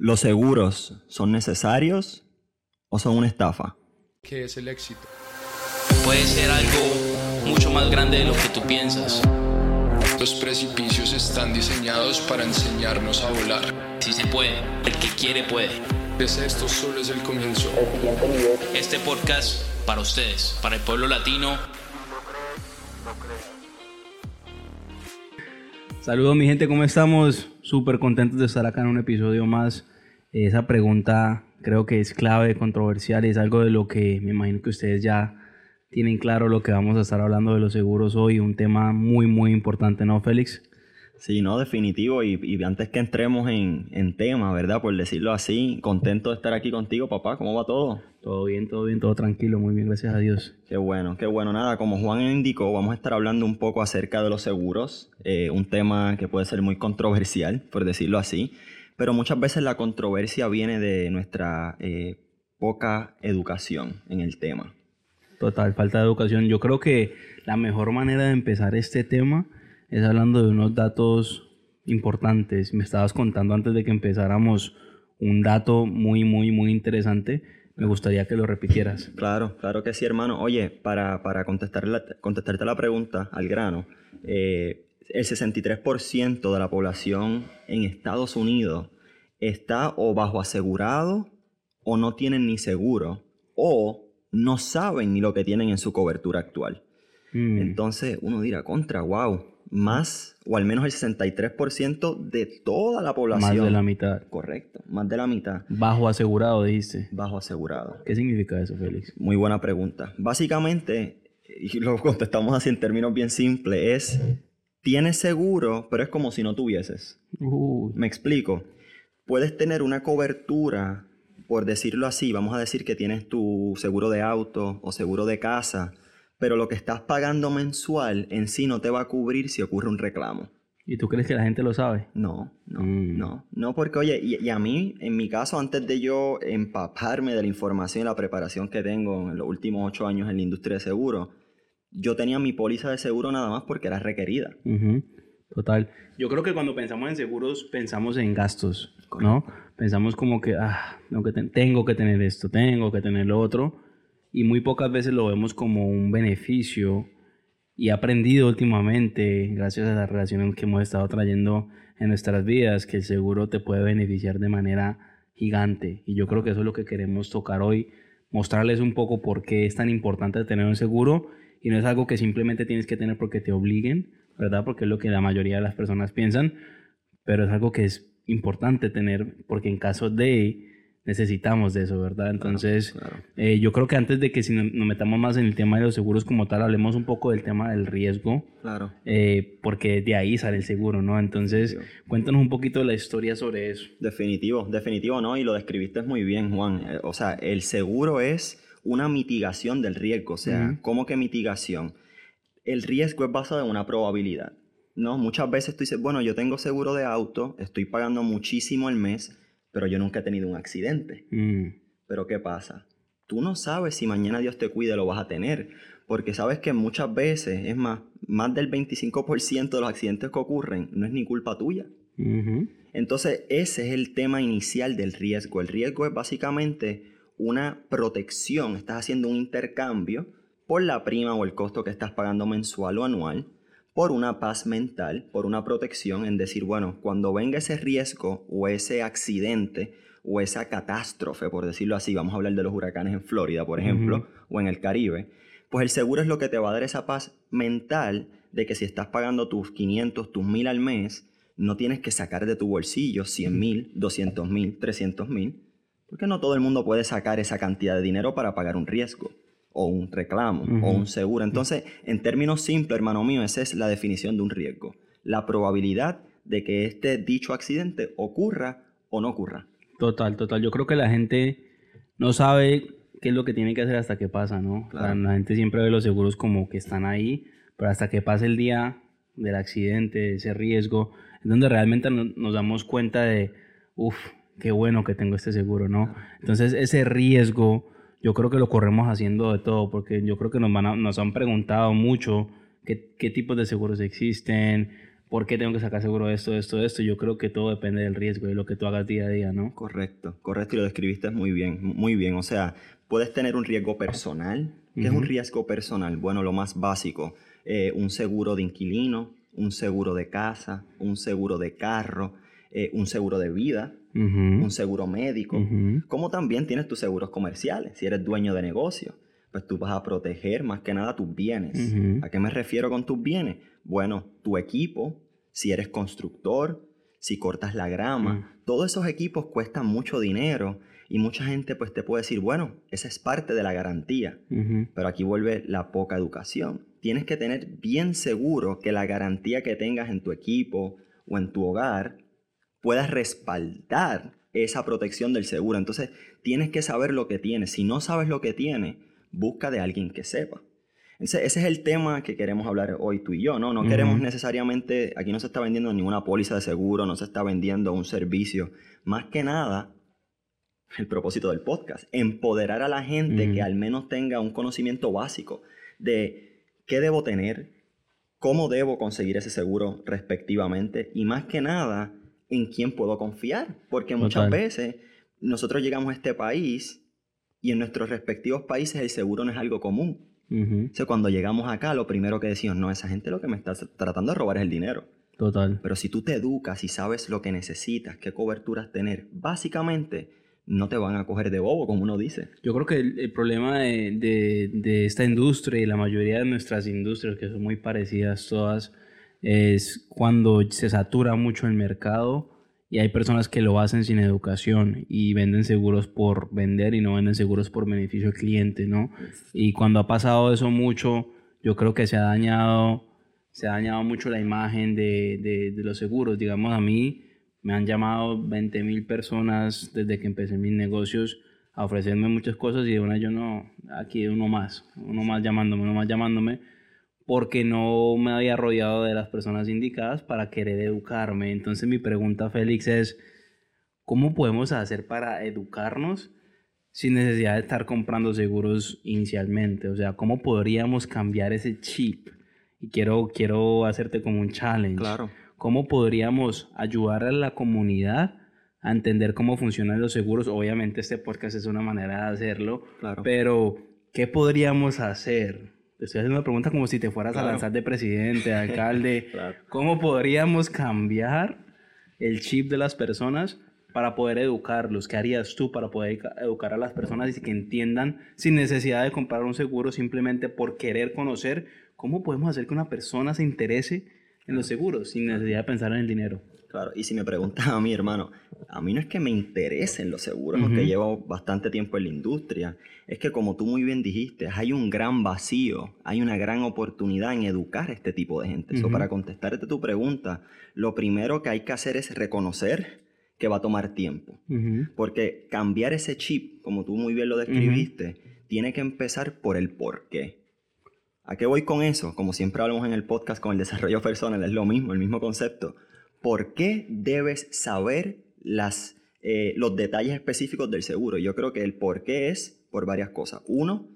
¿Los seguros son necesarios o son una estafa? ¿Qué es el éxito? Puede ser algo mucho más grande de lo que tú piensas. Los precipicios están diseñados para enseñarnos a volar. Si se puede, el que quiere puede. Pues esto solo es el comienzo. Este podcast para ustedes, para el pueblo latino. Saludos mi gente, ¿cómo estamos? Súper contentos de estar acá en un episodio más. Esa pregunta creo que es clave, controversial y es algo de lo que me imagino que ustedes ya tienen claro lo que vamos a estar hablando de los seguros hoy. Un tema muy, muy importante, ¿no, Félix? Sí, no, definitivo. Y, antes que entremos en, en, tema, ¿verdad? Por decirlo así, contento de estar aquí contigo, papá. ¿Cómo va todo? Todo bien, todo bien, todo tranquilo. Muy bien, gracias a Dios. Qué bueno, qué bueno. Nada, como Juan indicó, vamos a estar hablando un poco acerca de los seguros. Eh, un tema que puede ser muy controversial, por decirlo así. Pero muchas veces la controversia viene de nuestra eh, poca educación en el tema. Total, falta de educación. Yo creo que la mejor manera de empezar este tema es hablando de unos datos importantes. Me estabas contando antes de que empezáramos un dato muy, muy, muy interesante. Me gustaría que lo repitieras. Claro, claro que sí, hermano. Oye, para, para contestar contestarte la pregunta al grano, eh, el 63% de la población en Estados Unidos está o bajo asegurado o no tienen ni seguro o no saben ni lo que tienen en su cobertura actual. Mm. Entonces uno dirá, contra, wow, más o al menos el 63% de toda la población. Más de la mitad. Correcto, más de la mitad. Bajo asegurado, dice. Bajo asegurado. ¿Qué significa eso, Félix? Muy buena pregunta. Básicamente, y lo contestamos así en términos bien simples, es, tienes seguro, pero es como si no tuvieses. Me explico. Puedes tener una cobertura, por decirlo así, vamos a decir que tienes tu seguro de auto o seguro de casa, pero lo que estás pagando mensual en sí no te va a cubrir si ocurre un reclamo. ¿Y tú crees que la gente lo sabe? No, no, mm. no. No, porque oye, y, a mí, en mi caso, antes de yo empaparme de la información y la preparación que tengo en los últimos ocho años en la industria de seguro, yo tenía mi póliza de seguro nada más porque era requerida. Total. Yo creo que cuando pensamos en seguros, pensamos en gastos, ¿no? Pensamos como que, ah, tengo que, tengo que tener esto, tengo que tener lo otro y muy pocas veces lo vemos como un beneficio y he aprendido últimamente, gracias a las relaciones que hemos estado trayendo en nuestras vidas, que el seguro te puede beneficiar de manera gigante. Y yo creo que eso es lo que queremos tocar hoy, mostrarles un poco por qué es tan importante tener un seguro y no es algo que simplemente tienes que tener porque te obliguen, ¿verdad? Porque es lo que la mayoría de las personas piensan, pero es algo que es importante tener porque en caso de necesitamos de eso, ¿verdad? Entonces, eh, yo creo que antes de que si nos, metamos más en el tema de los seguros como tal, hablemos un poco del tema del riesgo. Claro. Eh, porque de ahí sale el seguro, ¿no? Entonces, cuéntanos un poquito de la historia sobre eso. Definitivo, definitivo, ¿no? Y lo describiste muy bien, Juan. Eh, o sea, el seguro es una mitigación del riesgo. O sea, ¿cómo que mitigación? El riesgo es basado en una probabilidad. ¿no? Muchas veces tú dices, bueno, yo tengo seguro de auto, estoy pagando muchísimo el mes, pero yo nunca he tenido un accidente. Mm. Pero ¿qué pasa? Tú no sabes si mañana Dios te cuide lo vas a tener, porque sabes que muchas veces, es más, más del 25% de los accidentes que ocurren no es ni culpa tuya. Entonces, ese es el tema inicial del riesgo. El riesgo es básicamente una protección, estás haciendo un intercambio por la prima o el costo que estás pagando mensual o anual por una paz mental, por una protección en decir, bueno, cuando venga ese riesgo o ese accidente o esa catástrofe, por decirlo así, vamos a hablar de los huracanes en Florida, por ejemplo, o en el Caribe, pues el seguro es lo que te va a dar esa paz mental de que si estás pagando tus 500, tus 1000 al mes, no tienes que sacar de tu bolsillo 100 mil, 200 mil, 300 mil, porque no todo el mundo puede sacar esa cantidad de dinero para pagar un riesgo o un reclamo o un seguro. Entonces, en términos simples, hermano mío, esa es la definición de un riesgo. La probabilidad de que este dicho accidente ocurra o no ocurra. Total, total. Yo creo que la gente no sabe qué es lo que tiene que hacer hasta que pasa, ¿no? la gente siempre ve los seguros como que están ahí, pero hasta que pase el día del accidente, ese riesgo, es donde realmente nos damos cuenta de, uff, qué bueno que tengo este seguro, ¿no? Entonces ese riesgo yo creo que lo corremos haciendo de todo, porque yo creo que nos, van nos han preguntado mucho qué, qué tipos de seguros existen, ¿por qué tengo que sacar seguro de esto, de esto, de esto? Yo creo que todo depende del riesgo y de lo que tú hagas día a día, ¿no? Correcto, correcto, y lo describiste muy bien, muy bien. O sea, puedes tener un riesgo personal. ¿Qué es un riesgo personal? Bueno, lo más básico, eh, un seguro de inquilino, un seguro de casa, un seguro de carro, eh, un seguro de vida, un seguro médico, como también tienes tus seguros comerciales, si eres dueño de negocio, pues tú vas a proteger más que nada tus bienes. ¿A qué me refiero con tus bienes? Bueno, tu equipo, si eres constructor, si cortas la grama, todos esos equipos cuestan mucho dinero y mucha gente pues te puede decir, bueno, esa es parte de la garantía, pero aquí vuelve la poca educación. Tienes que tener bien seguro que la garantía que tengas en tu equipo o en tu hogar puedas respaldar esa protección del seguro. Entonces, tienes que saber lo que tienes. Si no sabes lo que tienes, busca de alguien que sepa. Ese, ese es el tema que queremos hablar hoy tú y yo, ¿no? No queremos necesariamente, aquí no se está vendiendo ninguna póliza de seguro, no se está vendiendo un servicio. Más que nada, el propósito del podcast, empoderar a la gente que al menos tenga un conocimiento básico de qué debo tener, cómo debo conseguir ese seguro respectivamente y más que nada, en quién puedo confiar. Porque muchas veces nosotros llegamos a este país y en nuestros respectivos países el seguro no es algo común. O sea, cuando llegamos acá, lo primero que decimos, no, esa gente lo que me está tratando de robar es el dinero. Total. Pero si tú te educas y sabes lo que necesitas, qué coberturas tener, básicamente no te van a coger de bobo, como uno dice. Yo creo que el, problema de, de, de, esta industria y la mayoría de nuestras industrias, que son muy parecidas todas, es cuando se satura mucho el mercado y hay personas que lo hacen sin educación y venden seguros por vender y no venden seguros por beneficio al cliente, ¿no? Y cuando ha pasado eso mucho, yo creo que se ha dañado, se ha dañado mucho la imagen de, de, los seguros. Digamos, a mí me han llamado 20 mil personas desde que empecé mis negocios a ofrecerme muchas cosas y de una yo no, aquí uno más, uno más llamándome, uno más llamándome porque no me había rodeado de las personas indicadas para querer educarme. Entonces mi pregunta, Félix, es, ¿cómo podemos hacer para educarnos sin necesidad de estar comprando seguros inicialmente? O sea, ¿cómo podríamos cambiar ese chip? Y quiero, quiero hacerte como un challenge. Claro. ¿Cómo podríamos ayudar a la comunidad a entender cómo funcionan los seguros? Obviamente este podcast es una manera de hacerlo, claro. pero ¿qué podríamos hacer? Te estoy haciendo una pregunta como si te fueras a lanzar de presidente, alcalde. ¿Cómo podríamos cambiar el chip de las personas para poder educarlos? ¿Qué harías tú para poder educar a las personas y que entiendan sin necesidad de comprar un seguro, simplemente por querer conocer cómo podemos hacer que una persona se interese en los seguros sin necesidad de pensar en el dinero? Claro, y si me preguntas a mí, hermano, a mí no es que me interesen los seguros, porque llevo bastante tiempo en la industria, es que como tú muy bien dijiste, hay un gran vacío, hay una gran oportunidad en educar a este tipo de gente. Eso para contestarte tu pregunta, lo primero que hay que hacer es reconocer que va a tomar tiempo, porque cambiar ese chip, como tú muy bien lo describiste, tiene que empezar por el por qué. ¿A qué voy con eso? Como siempre hablamos en el podcast con el desarrollo personal, es lo mismo, el mismo concepto por qué debes saber las, eh, los detalles específicos del seguro. Yo creo que el por qué es por varias cosas. Uno,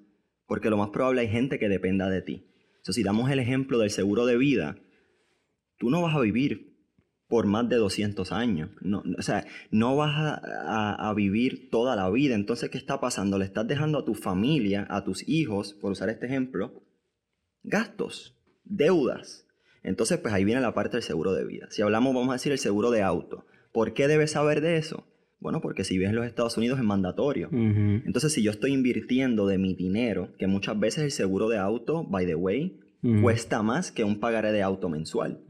porque lo más probable hay gente que dependa de ti. Entonces, si damos el ejemplo del seguro de vida, tú no vas a vivir por más de 200 años. No, o sea, no vas a, a, vivir toda la vida. Entonces, ¿qué está pasando? Le estás dejando a tu familia, a tus hijos, por usar este ejemplo, gastos, deudas. Entonces, pues ahí viene la parte del seguro de vida. Si hablamos, vamos a decir, el seguro de auto. ¿Por qué debes saber de eso? Bueno, porque si vives en los Estados Unidos es mandatorio. Entonces, si yo estoy invirtiendo de mi dinero, que muchas veces el seguro de auto, by the way, cuesta más que un pagaré de auto mensual.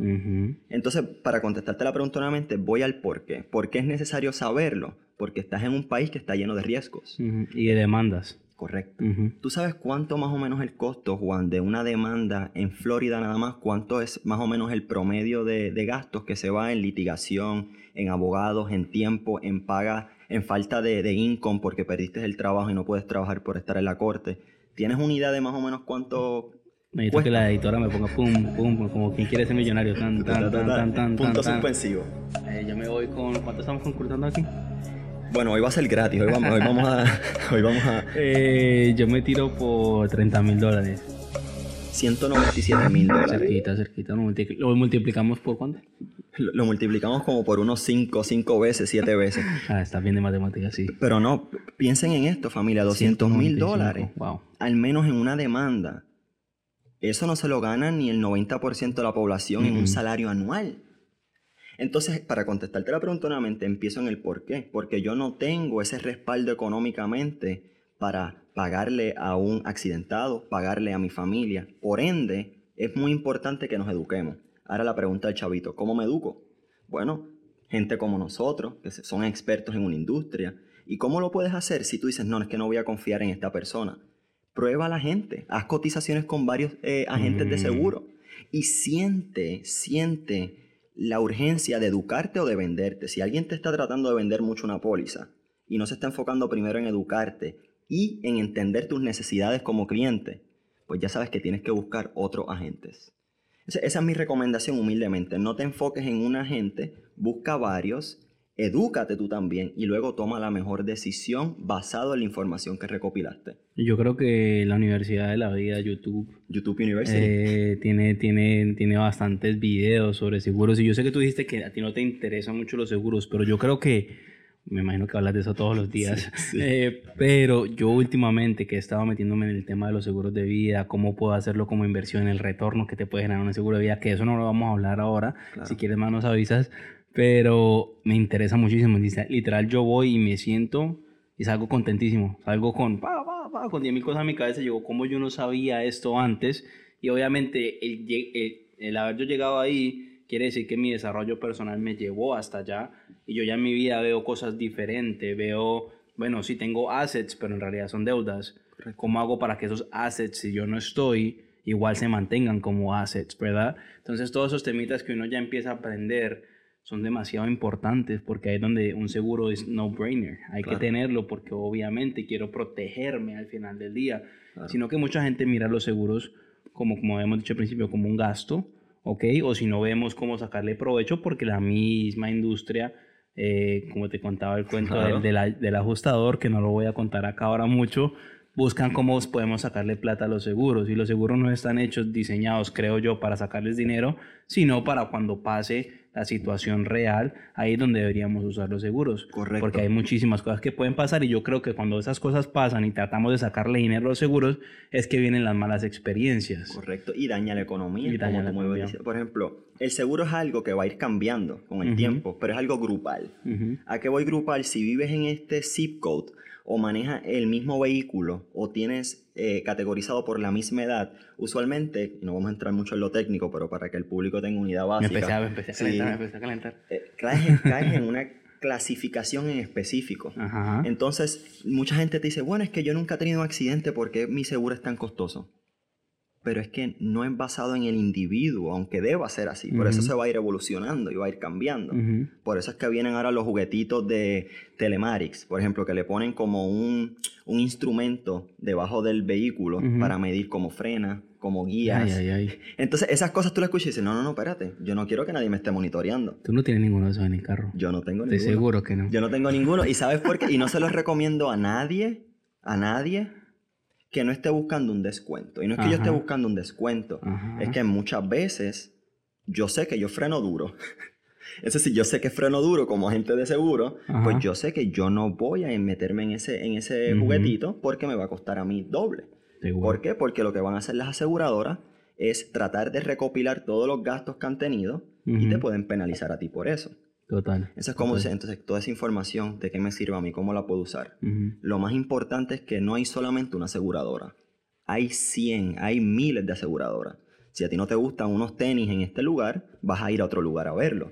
Entonces, para contestarte la pregunta nuevamente, voy al por qué. ¿Por qué es necesario saberlo? Porque estás en un país que está lleno de riesgos. Y de demandas. Correcto. ¿Tú sabes cuánto más o menos el costo, Juan, de una demanda en Florida nada más? ¿Cuánto es más o menos el promedio de, gastos que se va en litigación, en abogados, en tiempo, en paga, en falta de, de income porque perdiste el trabajo y no puedes trabajar por estar en la corte? ¿Tienes una idea de más o menos cuánto Necesito que la editora me ponga pum, pum, como quien quiere ser millonario. Tan, tan, tan, tan, tan, Punto suspensivo. Eh, yo me voy con. ¿Cuánto estamos concursando aquí? Bueno, hoy va a ser gratis, hoy vamos, hoy vamos a... Hoy vamos a... Eh, yo me tiro por 30 mil dólares. 197 mil dólares. Cerquita, cerquita. Lo, multi- lo multiplicamos por cuánto? Lo, lo multiplicamos como por unos 5, 5 veces, 7 veces. Ah, está bien de matemáticas, sí. Pero no, piensen en esto, familia, 200 mil 195, dólares. Wow. Al menos en una demanda. Eso no se lo gana ni el 90% de la población en un salario anual. Entonces, para contestarte la pregunta nuevamente, empiezo en el por qué. Porque yo no tengo ese respaldo económicamente para pagarle a un accidentado, pagarle a mi familia. Por ende, es muy importante que nos eduquemos. Ahora la pregunta del chavito, ¿cómo me educo? Bueno, gente como nosotros, que son expertos en una industria. ¿Y cómo lo puedes hacer si tú dices, no, es que no voy a confiar en esta persona? Prueba a la gente, haz cotizaciones con varios eh, agentes de Mm. seguro y siente, siente la urgencia de educarte o de venderte. Si alguien te está tratando de vender mucho una póliza y no se está enfocando primero en educarte y en entender tus necesidades como cliente, pues ya sabes que tienes que buscar otros agentes. Esa es mi recomendación humildemente. No te enfoques en un agente, busca varios, edúcate tú también y luego toma la mejor decisión basado en la información que recopilaste. Yo creo que la Universidad de la Vida, YouTube, YouTube University. eh, tiene, tiene, tiene bastantes videos sobre seguros. Y yo sé que tú dijiste que a ti no te interesan mucho los seguros, pero yo creo que, me imagino que hablas de eso todos los días, Sí, sí. Eh, pero yo últimamente que he estado metiéndome en el tema de los seguros de vida, cómo puedo hacerlo como inversión, el retorno que te puede generar un seguro de vida, que eso no lo vamos a hablar ahora, Claro. si quieres más nos avisas, pero me interesa muchísimo. Literal, yo voy y me siento y salgo contentísimo. Salgo con, pa, pa, pa, con 10 mil cosas en mi cabeza. Digo, ¿cómo yo no sabía esto antes? Y obviamente el, el, el haber yo llegado ahí quiere decir que mi desarrollo personal me llevó hasta allá. Y yo ya en mi vida veo cosas diferentes. Veo, bueno, sí tengo assets, pero en realidad son deudas. ¿Cómo hago para que esos assets, si yo no estoy, igual se mantengan como assets, ¿verdad? Entonces todos esos temitas que uno ya empieza a aprender son demasiado importantes porque ahí es donde un seguro es no-brainer. Hay Claro. que tenerlo porque obviamente quiero protegerme al final del día. Claro. Sino que mucha gente mira los seguros como, como hemos dicho al principio, como un gasto, ¿ok? O si no vemos cómo sacarle provecho porque la misma industria, eh, como te contaba el cuento Claro. del, del del ajustador, que no lo voy a contar acá ahora mucho, buscan cómo podemos sacarle plata a los seguros. Y los seguros no están hechos, diseñados, creo yo, para sacarles dinero, sino para cuando pase la situación real, ahí es donde deberíamos usar los seguros. Correcto. Porque hay muchísimas cosas que pueden pasar y yo creo que cuando esas cosas pasan y tratamos de sacarle dinero a los seguros, es que vienen las malas experiencias. Correcto. Y daña la economía. Y daña la economía. Por ejemplo, el seguro es algo que va a ir cambiando con el tiempo, pero es algo grupal. ¿A qué voy grupal? Si vives en este zip code o manejas el mismo vehículo o tienes eh, categorizado por la misma edad, usualmente, y no vamos a entrar mucho en lo técnico, pero para que el público tenga una idea Me básica, empecé a, me empecé a Sí. calentar, me empecé a calentar. eh, caes, caes en una clasificación en específico. Ajá. Entonces, mucha gente te dice, bueno, es que yo nunca he tenido un accidente porque mi seguro es tan costoso. Pero es que no es basado en el individuo, aunque deba ser así. Por eso se va a ir evolucionando y va a ir cambiando. Por eso es que vienen ahora los juguetitos de Telematics, por ejemplo, que le ponen como un, un instrumento debajo del vehículo para medir cómo frena, cómo guías. Ay, ay, ay. Entonces, esas cosas tú las escuchas y dices, no, no, no, espérate, yo no quiero que nadie me esté monitoreando. Tú no tienes ninguno de esos en el carro. Yo no tengo Estoy ninguno. seguro que no. Yo no tengo ninguno. ¿Y sabes por qué? Y no se los recomiendo a nadie, a nadie que no esté buscando un descuento. Y no es que yo esté buscando un descuento. Ajá. Es que muchas veces yo sé que yo freno duro. Es decir, yo sé que freno duro como agente de seguro, Ajá. pues yo sé que yo no voy a meterme en ese, en ese juguetito porque me va a costar a mí doble. ¿Por qué? Porque lo que van a hacer las aseguradoras es tratar de recopilar todos los gastos que han tenido y te pueden penalizar a ti por eso. Total. Eso es como, Total. entonces, toda esa información, ¿de qué me sirve a mí? ¿Cómo la puedo usar? Lo más importante es que no hay solamente una aseguradora. Hay 100, hay miles de aseguradoras. Si a ti no te gustan unos tenis en este lugar, vas a ir a otro lugar a verlo.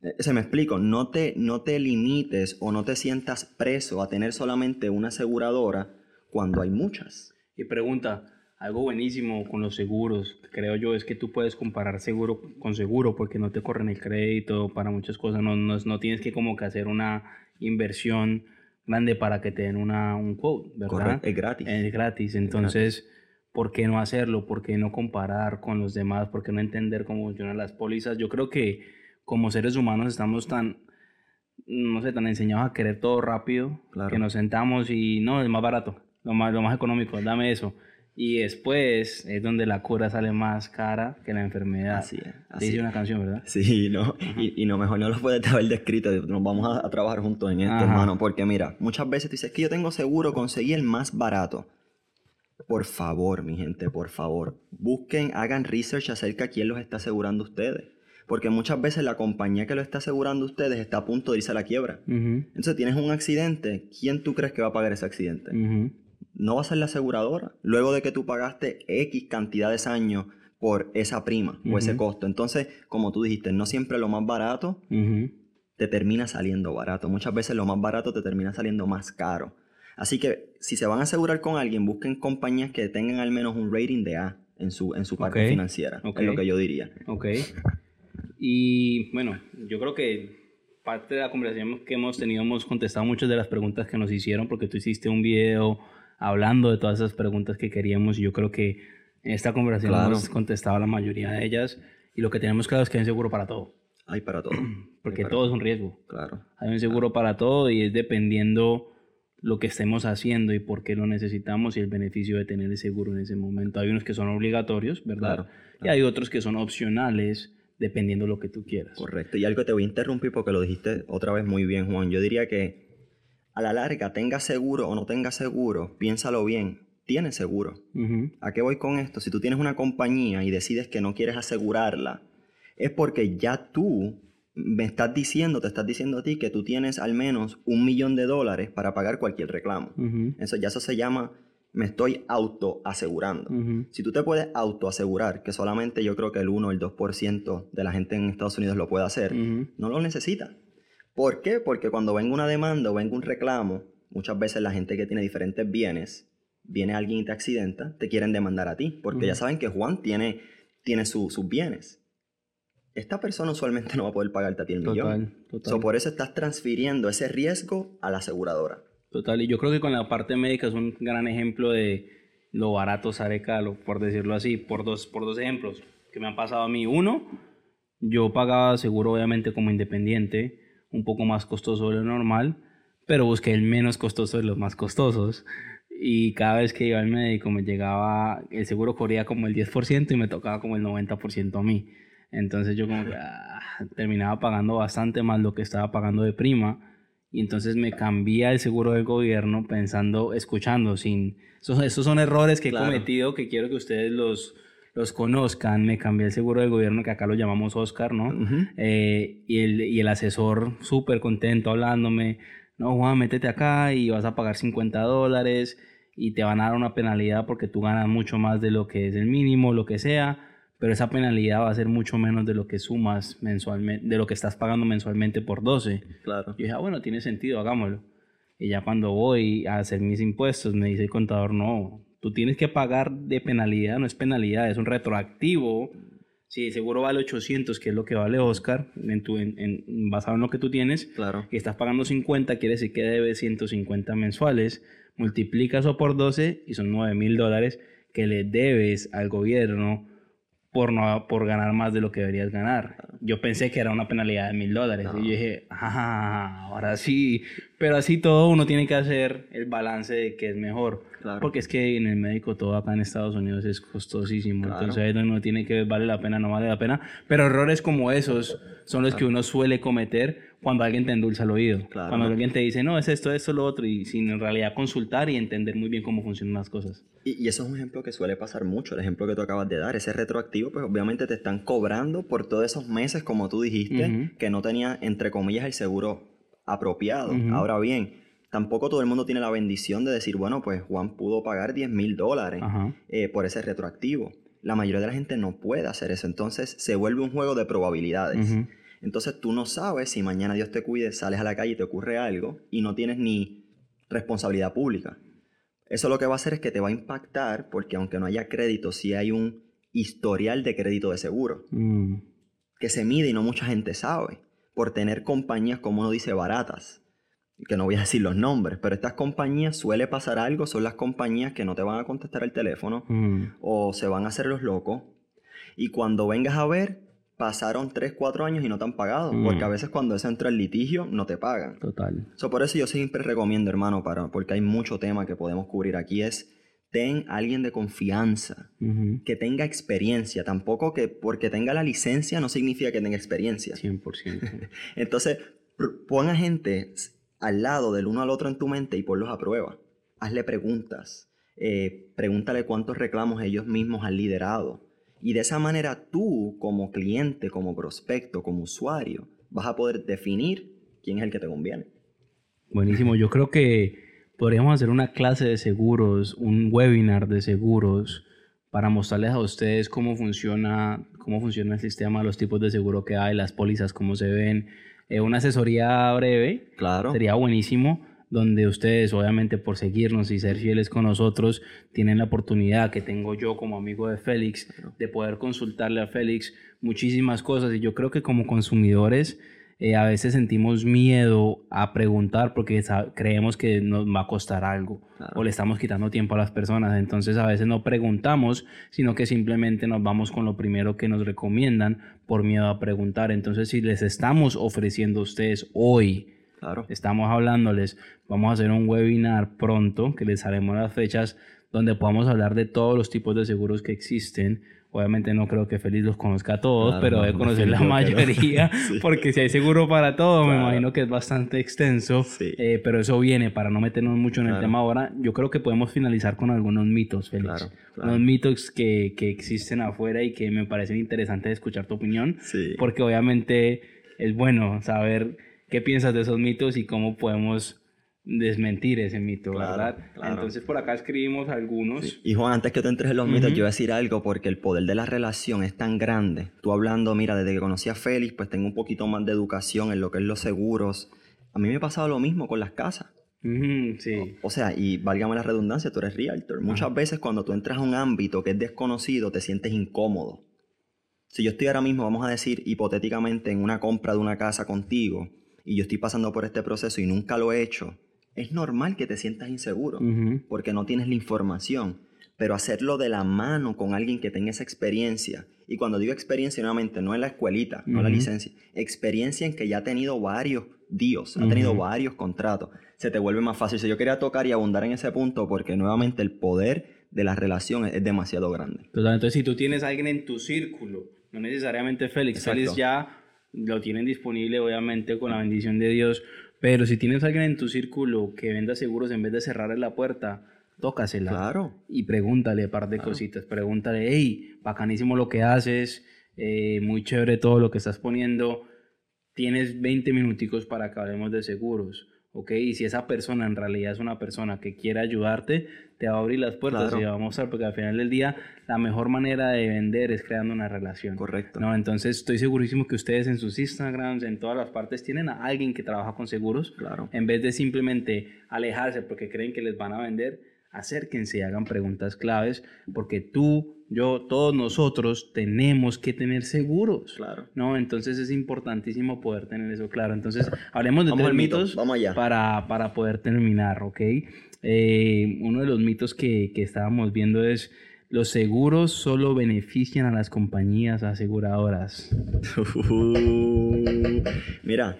Eh, Se me explico, no te, no te limites o no te sientas preso a tener solamente una aseguradora cuando hay muchas. Y pregunta, algo buenísimo con los seguros, creo yo, es que tú puedes comparar seguro con seguro porque no te corren el crédito para muchas cosas, no, no, no tienes que como que hacer una inversión grande para que te den una, un quote, ¿verdad? Correcto, es gratis. Es gratis, entonces, ¿por qué no hacerlo? ¿Por qué no comparar con los demás? ¿Por qué no entender cómo funcionan las pólizas? Yo creo que como seres humanos estamos tan, no sé, tan enseñados a querer todo rápido Claro. que nos sentamos y no, es más barato, lo más, lo más económico, dame eso. Y después es donde la cura sale más cara que la enfermedad. Así es, Dice así una canción, ¿verdad? Sí, no, y, y no mejor no lo puedes haber descrito, nos vamos a, a trabajar juntos en esto, Ajá. hermano, porque mira, muchas veces tú dices que yo tengo seguro, conseguí el más barato. Por favor, mi gente, por favor, busquen, hagan research acerca de quién los está asegurando ustedes. Porque muchas veces la compañía que lo está asegurando ustedes está a punto de irse a la quiebra. Entonces tienes un accidente, ¿quién tú crees que va a pagar ese accidente? ujú. No va a ser la aseguradora. Luego de que tú pagaste X cantidades de años por esa prima o ese costo. Entonces, como tú dijiste, no siempre lo más barato te termina saliendo barato. Muchas veces lo más barato te termina saliendo más caro. Así que si se van a asegurar con alguien, busquen compañías que tengan al menos un rating de A en su, en su parte financiera. Es lo que yo diría. Ok. Y bueno, yo creo que parte de la conversación que hemos tenido hemos contestado muchas de las preguntas que nos hicieron porque tú hiciste un video hablando de todas esas preguntas que queríamos y yo creo que en esta conversación Claro. hemos contestado la mayoría de ellas y lo que tenemos claro es que hay un seguro para todo Hay para todo. porque para todo es un riesgo. Claro. Hay un seguro para todo y es dependiendo lo que estemos haciendo y por qué lo necesitamos y el beneficio de tener el seguro en ese momento. Hay unos que son obligatorios, ¿verdad? Claro, Y hay otros que son opcionales dependiendo lo que tú quieras. Correcto. Y algo te voy a interrumpir porque lo dijiste otra vez muy bien, Juan. Yo diría que a la larga, tenga seguro o no tenga seguro, piénsalo bien. Tienes seguro. ¿A qué voy con esto? Si tú tienes una compañía y decides que no quieres asegurarla, es porque ya tú me estás diciendo, te estás diciendo a ti que tú tienes al menos un millón de dólares para pagar cualquier reclamo. ujú, Eso ya eso se llama, me estoy autoasegurando. ujú. Si tú te puedes autoasegurar, que solamente yo creo que el 1 o el 2% de la gente en Estados Unidos lo puede hacer, no lo necesita. ¿Por qué? Porque cuando venga una demanda o venga un reclamo, muchas veces la gente que tiene diferentes bienes, viene alguien y te accidenta, te quieren demandar a ti, porque ya Ujú. saben que Juan tiene, tiene su- sus bienes. Esta persona usualmente no va a poder pagarte a ti el millón. Total, total. So, por eso estás transfiriendo ese riesgo a la aseguradora. Total, y yo creo que con la parte médica es un gran ejemplo de lo barato sale caro, por decirlo así, por dos, por dos ejemplos que me han pasado a mí. Uno, yo pagaba seguro obviamente como independiente, un poco más costoso de lo normal, pero busqué el menos costoso de los más costosos. Y cada vez que iba al médico me llegaba, el seguro corría como el 10% y me tocaba como el 90% a mí. Entonces yo como que ah, terminaba pagando bastante más lo que estaba pagando de prima y entonces me cambié el seguro del gobierno pensando, escuchando, sin... Esos, esos son errores que he Claro. cometido que quiero que ustedes los, los conozcan. Me cambié el seguro del gobierno, que acá lo llamamos Oscar, ¿no? Eh, y, el, y el asesor súper contento hablándome, no, Juan, métete acá y vas a pagar 50 dólares y te van a dar una penalidad porque tú ganas mucho más de lo que es el mínimo, lo que sea, pero esa penalidad va a ser mucho menos de lo que sumas mensualmente, de lo que estás pagando mensualmente por 12. Claro. Yo dije, ah, bueno, tiene sentido, hagámoslo. Y ya cuando voy a hacer mis impuestos, me dice el contador, no, tú tienes que pagar de penalidad, no es penalidad, es un retroactivo. Si el seguro vale 800, que es lo que vale Oscar, en tu, en- en- basado en lo que tú tienes, Claro. y estás pagando 50, quiere decir que debes 150 mensuales, multiplica eso por 12 y son 9 mil dólares que le debes al gobierno por, no, por ganar más de lo que deberías ganar. Yo pensé que era una penalidad de mil dólares y yo dije, ah, ahora sí, pero así todo uno tiene que hacer el balance de que es mejor. Claro. Porque es que en el médico todo acá en Estados Unidos es costosísimo. Claro. Entonces ahí es donde uno tiene que ver vale la pena, no vale la pena. Pero errores como esos son los que uno suele cometer cuando alguien te endulza el oído. Cuando alguien te dice, no, es esto, esto, lo otro. Y sin en realidad consultar y entender muy bien cómo funcionan las cosas. Y, y eso es un ejemplo que suele pasar mucho, el ejemplo que tú acabas de dar, ese retroactivo, pues obviamente te están cobrando por todos esos meses, como tú dijiste, que no tenía, entre comillas, el seguro apropiado. Ahora bien, tampoco todo el mundo tiene la bendición de decir, bueno, pues Juan pudo pagar 10 mil dólares eh, por ese retroactivo. La mayoría de la gente no puede hacer eso, entonces se vuelve un juego de probabilidades. Entonces tú no sabes si mañana Dios te cuide, sales a la calle y te ocurre algo y no tienes ni responsabilidad pública. Eso lo que va a hacer es que te va a impactar porque aunque no haya crédito, sí hay un historial de crédito de seguro Mm. que se mide y no mucha gente sabe por tener compañías, como uno dice, baratas. Que no voy a decir los nombres, pero estas compañías suele pasar algo, son las compañías que no te van a contestar el teléfono Mm. o se van a hacer los locos. Y cuando vengas a ver, pasaron 3, 4 años y no te han pagado. Mm. Porque a veces cuando eso entra el litigio, no te pagan. Total. So, por eso yo siempre recomiendo, hermano, para, porque hay mucho tema que podemos cubrir aquí, es ten a alguien de confianza, que tenga experiencia. Tampoco que porque tenga la licencia no significa que tenga experiencia. 100%. Entonces, pr- pon a gente al lado del uno al otro en tu mente y ponlos a prueba. Hazle preguntas. Eh, pregúntale cuántos reclamos ellos mismos han liderado. Y de esa manera tú, como cliente, como prospecto, como usuario, vas a poder definir quién es el que te conviene. Buenísimo. Yo creo que podríamos hacer una clase de seguros, un webinar de seguros para mostrarles a ustedes cómo funciona, cómo funciona el sistema, los tipos de seguro que hay, las pólizas, cómo se ven. Eh, una asesoría breve Claro. sería buenísimo donde ustedes obviamente por seguirnos y ser fieles con nosotros tienen la oportunidad que tengo yo como amigo de Félix de poder consultarle a Félix muchísimas cosas y yo creo que como consumidores eh, a veces sentimos miedo a preguntar porque creemos que nos va a costar algo Claro. o le estamos quitando tiempo a las personas entonces a veces no preguntamos sino que simplemente nos vamos con lo primero que nos recomiendan por miedo a preguntar entonces si les estamos ofreciendo a ustedes hoy Claro. Estamos hablándoles, vamos a hacer un webinar pronto, que les haremos las fechas, donde podamos hablar de todos los tipos de seguros que existen. Obviamente no creo que Félix los conozca a todos, Claro, pero no, debe conocer la no. mayoría, Sí. porque si hay seguro para todo, me imagino que es bastante extenso, Sí. eh, pero eso viene, para no meternos mucho en el tema ahora, yo creo que podemos finalizar con algunos mitos, Félix. Unos mitos que, que existen afuera y que me parecen interesantes escuchar tu opinión Sí. porque obviamente es bueno saber qué piensas de esos mitos y cómo podemos desmentir ese mito, Claro, ¿verdad? claro. Entonces por acá escribimos algunos. Sí. Y Juan, antes que tú entres en los mitos, Ujú. yo voy a decir algo porque el poder de la relación es tan grande. Tú hablando, mira, desde que conocí a Félix, pues tengo un poquito más de educación en lo que es los seguros. A mí me ha pasado lo mismo con las casas. Sí. O sea, y válgame la redundancia, tú eres realtor. Muchas veces cuando tú entras a un ámbito que es desconocido, te sientes incómodo. Si yo estoy ahora mismo, vamos a decir, hipotéticamente, en una compra de una casa contigo, y yo estoy pasando por este proceso y nunca lo he hecho, es normal que te sientas inseguro porque no tienes la información. Pero hacerlo de la mano con alguien que tenga esa experiencia, y cuando digo experiencia, nuevamente, no en la escuelita, no la Ujú. licencia, experiencia en que ya ha tenido varios dios, ha tenido varios contratos, se te vuelve más fácil. Si yo quería tocar y abundar en ese punto, porque nuevamente el poder de la relación es, es demasiado grande. Total, entonces si tú tienes a alguien en tu círculo, no necesariamente Félix. Félix ya lo tienen disponible obviamente con la bendición de Dios, pero si tienes a alguien en tu círculo que venda seguros en vez de cerrarle la puerta, tócasela. Claro. y pregúntale un par de cositas. Pregúntale, hey, bacanísimo lo que haces, eh, muy chévere todo lo que estás poniendo. Tienes 20 minuticos para que hablemos de seguros, ¿ok? Y si esa persona en realidad es una persona que quiere ayudarte, te va a abrir las puertas Claro. y va a mostrar, porque al final del día la mejor manera de vender es creando una relación. Correcto. No, entonces estoy segurísimo que ustedes en sus Instagrams, en todas las partes, tienen a alguien que trabaja con seguros. Claro. En vez de simplemente alejarse porque creen que les van a vender, acérquense y hagan preguntas claves porque tú, yo, todos nosotros tenemos que tener seguros. Claro. ¿no? Entonces es importantísimo poder tener eso claro. Entonces, hablemos de Vamos tres mito, mitos vamos allá. Para, para poder terminar, ¿ok? Eh, uno de los mitos que, que estábamos viendo es los seguros solo benefician a las compañías aseguradoras. Mira,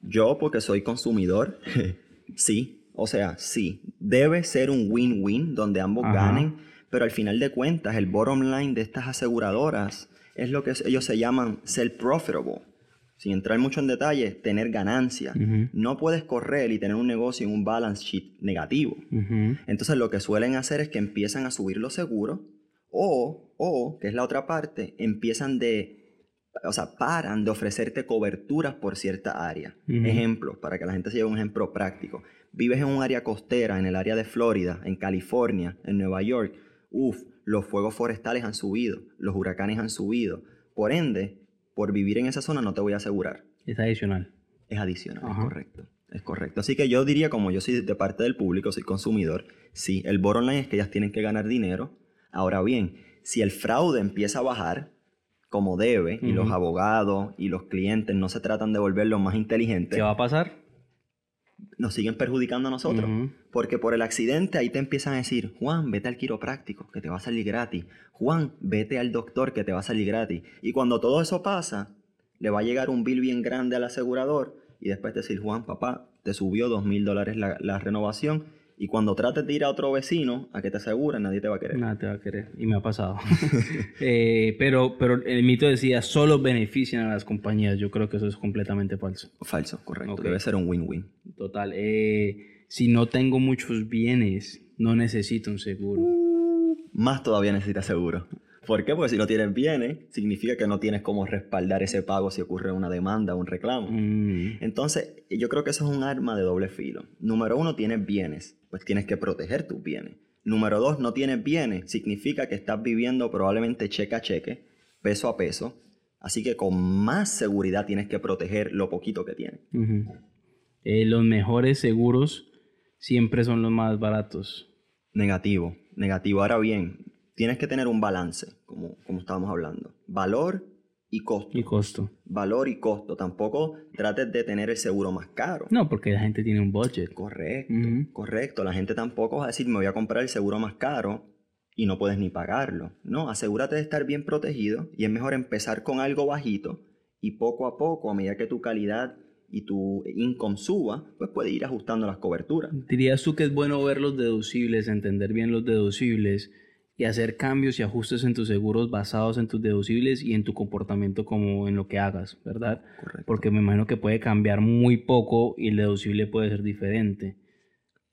yo porque soy consumidor, sí, o sea, sí, debe ser un win-win donde ambos Ajá. ganen, pero al final de cuentas el bottom line de estas aseguradoras es lo que ellos se llaman ser profitable. Sin entrar mucho en detalle, tener ganancia. No puedes correr y tener un negocio en un balance sheet negativo. Entonces lo que suelen hacer es que empiezan a subir los seguros o, o, que es la otra parte, empiezan de, o sea, paran de ofrecerte coberturas por cierta área. Ujú. Ejemplo, para que la gente se lleve un ejemplo práctico. Vives en un área costera, en el área de Florida, en California, en Nueva York. Uf, los fuegos forestales han subido, los huracanes han subido. Por ende, por vivir en esa zona no te voy a asegurar. Es adicional. Es adicional, Ajá. es correcto. Es correcto. Así que yo diría, como yo soy de parte del público, soy consumidor, sí, el bottom line es que ellas tienen que ganar dinero. Ahora bien, si el fraude empieza a bajar, como debe, y los abogados y los clientes no se tratan de volverlos más inteligentes, ¿Qué va a pasar? Nos siguen perjudicando a nosotros. Porque por el accidente ahí te empiezan a decir, Juan, vete al quiropráctico, que te va a salir gratis. Juan, vete al doctor, que te va a salir gratis. Y cuando todo eso pasa, le va a llegar un bill bien grande al asegurador y después decir, Juan, papá, te subió dos mil dólares la, la renovación Y cuando trates de ir a otro vecino a que te aseguren, nadie te va a querer. Nada te va a querer. Y me ha pasado. Eh, pero, pero el mito decía, solo benefician a las compañías. Yo creo que eso es completamente falso. Falso, correcto. Ok. Debe ser un win-win. Total. eh, si no tengo muchos bienes, no necesito un seguro. Más todavía necesitas seguro. ¿Por qué? Porque si no tienes bienes, significa que no tienes cómo respaldar ese pago si ocurre una demanda o un reclamo. Mm, Entonces, yo creo que eso es un arma de doble filo. Número uno, tienes bienes, pues tienes que proteger tus bienes. Número dos, no tienes bienes, significa que estás viviendo probablemente cheque a cheque, peso a peso. Así que con más seguridad tienes que proteger lo poquito que tienes. Eh, los mejores seguros siempre son los más baratos. Negativo, negativo. Ahora bien, tienes que tener un balance, como, como estábamos hablando. Valor y costo. Y costo. Valor y costo. Tampoco trates de tener el seguro más caro. No, porque la gente tiene un budget. Correcto, correcto. La gente tampoco va a decir, me voy a comprar el seguro más caro y no puedes ni pagarlo. No, asegúrate de estar bien protegido y es mejor empezar con algo bajito y poco a poco, a medida que tu calidad y tu income suba, pues puedes ir ajustando las coberturas. ¿Dirías tú que es bueno ver los deducibles, entender bien los deducibles y hacer cambios y ajustes en tus seguros basados en tus deducibles y en tu comportamiento como en lo que hagas, ¿verdad? Correcto. Porque me imagino que puede cambiar muy poco y el deducible puede ser diferente.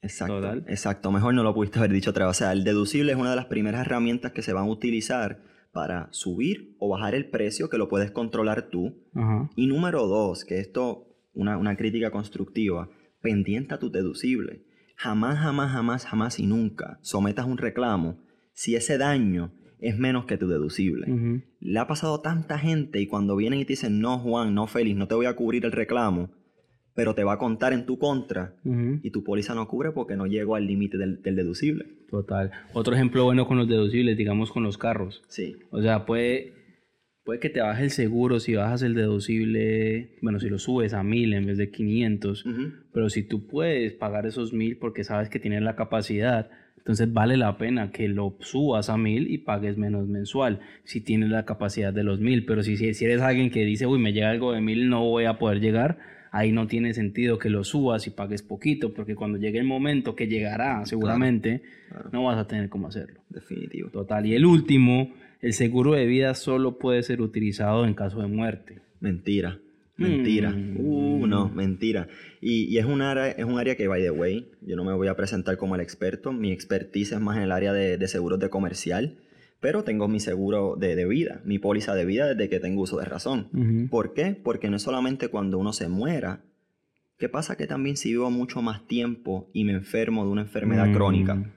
Exacto, Total. exacto. Mejor no lo pudiste haber dicho otra vez. O sea, el deducible es una de las primeras herramientas que se van a utilizar para subir o bajar el precio que lo puedes controlar tú. Ajá. Y número dos, que esto, una, una crítica constructiva, pendiente a tu deducible. Jamás, jamás, jamás, jamás y nunca sometas un reclamo si ese daño es menos que tu deducible. Le ha pasado a tanta gente y cuando vienen y te dicen, no Juan, no Félix, no te voy a cubrir el reclamo, pero te va a contar en tu contra y tu póliza no cubre porque no llegó al límite del, del deducible. Total. Otro ejemplo bueno con los deducibles, digamos con los carros. Sí, O sea, puede, puede que te baje el seguro si bajas el deducible, bueno, si lo subes a mil en vez de 500, Ujú. pero si tú puedes pagar esos mil porque sabes que tienes la capacidad, entonces vale la pena que lo subas a mil y pagues menos mensual si tienes la capacidad de los mil. Pero si, si eres alguien que dice, uy, me llega algo de mil, no voy a poder llegar, ahí no tiene sentido que lo subas y pagues poquito, porque cuando llegue el momento que llegará seguramente, claro. no vas a tener cómo hacerlo. definitivo. Total. Y el último, el seguro de vida solo puede ser utilizado en caso de muerte. Mentira. Mentira. Mm. Uh, no, mentira. Y, y es, un área, es un área que, by the way, yo no me voy a presentar como el experto. Mi expertise es más en el área de, de seguros de comercial. Pero tengo mi seguro de, de vida, mi póliza de vida desde que tengo uso de razón. ¿Por qué? Porque no es solamente cuando uno se muera. ¿Qué pasa? Que también si vivo mucho más tiempo y me enfermo de una enfermedad Mm. crónica,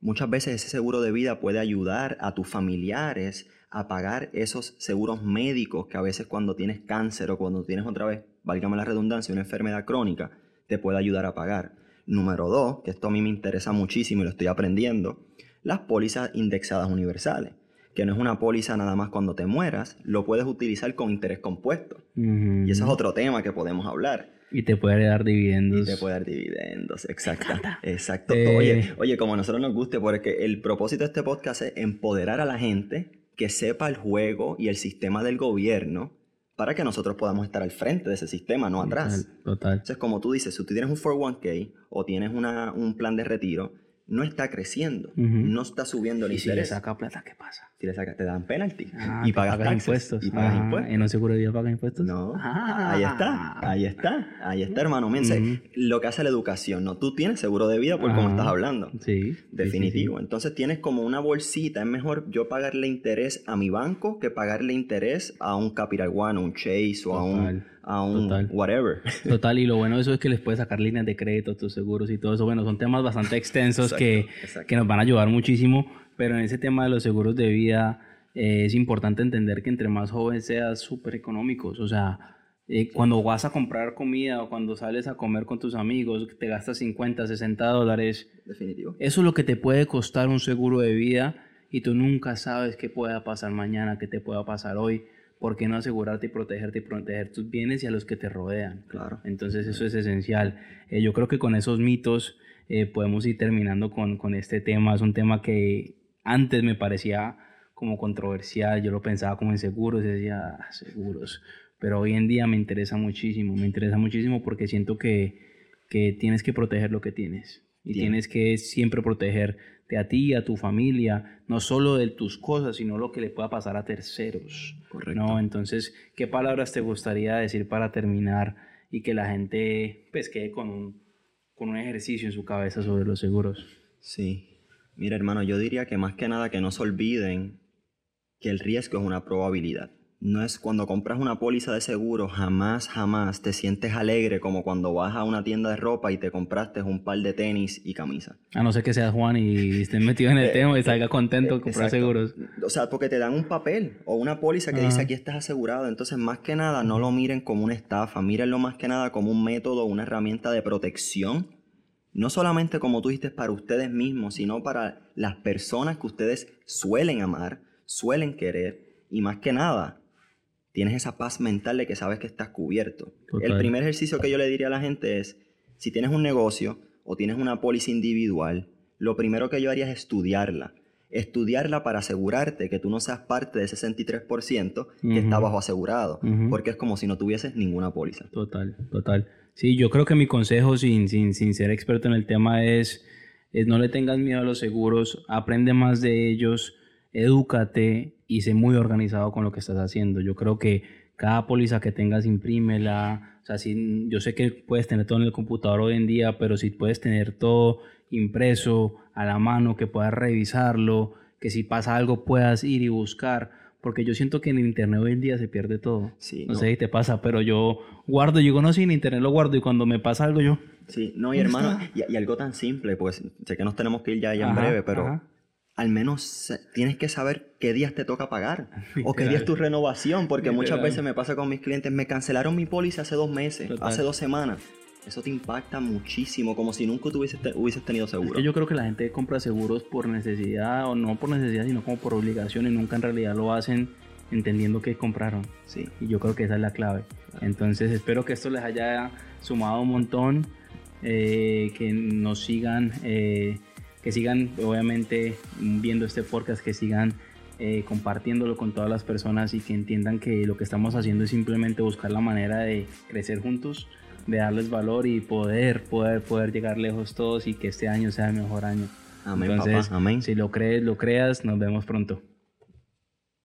Muchas veces ese seguro de vida puede ayudar a tus familiares a pagar esos seguros médicos que a veces cuando tienes cáncer o cuando tienes otra vez, válgame la redundancia, una enfermedad crónica, te puede ayudar a pagar. Número dos, que esto a mí me interesa muchísimo y lo estoy aprendiendo, las pólizas indexadas universales, que no es una póliza nada más cuando te mueras, lo puedes utilizar con interés compuesto. Y eso es otro tema que podemos hablar. Y te puede dar dividendos. Y te puede dar dividendos, exacto. Exacto. Eh. Oye, oye, como a nosotros nos guste, porque el propósito de este podcast es empoderar a la gente que sepa el juego y el sistema del gobierno para que nosotros podamos estar al frente de ese sistema, no atrás. Total, total. Entonces, como tú dices, si tú tienes un 401k o tienes una, un plan de retiro, no está creciendo, no está subiendo el Y si le interés. saca plata, ¿qué pasa? Si le sacas, te dan penalty Ah, y pagas, taxes, impuestos. Y pagas Ajá. impuestos. ¿En un seguro de vida pagas impuestos? No, Ah. ahí está, ahí está, ahí está, hermano. Miren, Ujú. lo que hace la educación, ¿no? Tú tienes seguro de vida por Ajá. estás hablando. Sí. sí, Definitivo. sí, Entonces tienes como una bolsita. Es mejor yo pagarle interés a mi banco que pagarle interés a un Capital One, un Chase o a un, a un total. whatever. Total, y lo bueno de eso es que les puedes sacar líneas de crédito, tus seguros y todo eso. Bueno, son temas bastante extensos Exacto, que, exacto. que nos van a ayudar muchísimo, pero en ese tema de los seguros de vida eh, es importante entender que entre más joven seas, súper económicos. O sea, eh, cuando vas a comprar comida o cuando sales a comer con tus amigos, te gastas 50, 60 dólares, Definitivo. eso es lo que te puede costar un seguro de vida y tú nunca sabes qué pueda pasar mañana, qué te pueda pasar hoy. ¿Por qué no asegurarte y protegerte y proteger tus bienes y a los que te rodean? Claro. Entonces eso es esencial. Eh, yo creo que con esos mitos eh, podemos ir terminando con, con este tema. Es un tema que antes me parecía como controversial, yo lo pensaba como en seguros decía, "Ah, seguros. Pero hoy en día me interesa muchísimo, me interesa muchísimo porque siento que, que tienes que proteger lo que tienes. Y Bien. tienes que siempre protegerte a ti, a tu familia, no solo de tus cosas, sino lo que le pueda pasar a terceros. Correcto. ¿no? Entonces, ¿qué palabras te gustaría decir para terminar y que la gente pues quede con un, con un ejercicio en su cabeza sobre los seguros? Sí. Mira, hermano, yo diría que más que nada que no se olviden que el riesgo es una probabilidad. No es cuando compras una póliza de seguro, jamás, jamás te sientes alegre como cuando vas a una tienda de ropa y te compraste un par de tenis y camisa. A no ser que seas Juan y estés metido en el tema y salga contento de comprar Exacto. seguros. O sea, porque te dan un papel o una póliza que Ajá. dice aquí estás asegurado. Entonces, más que nada, no lo miren como una estafa, mírenlo más que nada como un método, una herramienta de protección. No solamente como tú dijiste para ustedes mismos, sino para las personas que ustedes suelen amar, suelen querer. Y más que nada, tienes esa paz mental de que sabes que estás cubierto. El primer ejercicio que yo le diría a la gente es, si tienes un negocio o tienes una póliza individual, lo primero que yo haría es estudiarla. Estudiarla para asegurarte que tú no seas parte de ese 63% que está bajo asegurado, porque es como si no tuvieses ninguna póliza. Total, total. Sí, yo creo que mi consejo, sin, sin, sin ser experto en el tema, es, es no le tengas miedo a los seguros, aprende más de ellos, edúcate y sé muy organizado con lo que estás haciendo. Yo creo que cada póliza que tengas, imprímela. O sea, si, yo sé que puedes tener todo en el computador hoy en día, pero si puedes tener todo impreso a la mano, que puedas revisarlo, que si pasa algo puedas ir y buscar. Porque yo siento que en internet hoy en día se pierde todo. Sí, no, no. sé si te pasa, pero yo guardo, yo sí, en internet lo guardo y cuando me pasa algo yo... Sí, no, y ¿Dónde hermano, y, y algo tan simple, pues sé que nos tenemos que ir ya, ya en Ajá, breve, pero ajá. al menos tienes que saber qué días te toca pagar o qué día es tu renovación, porque muchas veces me pasa con mis clientes, me cancelaron mi póliza hace dos meses, Total. hace dos semanas. Eso te impacta muchísimo, como si nunca tuvieses te- hubieses tenido Es seguro. que yo creo que la gente compra seguros por necesidad o no por necesidad, sino como por obligación y nunca en realidad lo hacen entendiendo que compraron. Sí. Y yo creo que esa es la clave. Entonces espero que esto les haya sumado un montón, eh, que nos sigan, eh, que sigan obviamente viendo este podcast, que sigan eh, compartiéndolo con todas las personas y que entiendan que lo que estamos haciendo es simplemente buscar la manera de crecer juntos, de darles valor y poder, poder, poder llegar lejos todos y que este año sea el mejor año. Amén, Entonces, papá. Amén. si lo crees, lo creas, nos vemos pronto.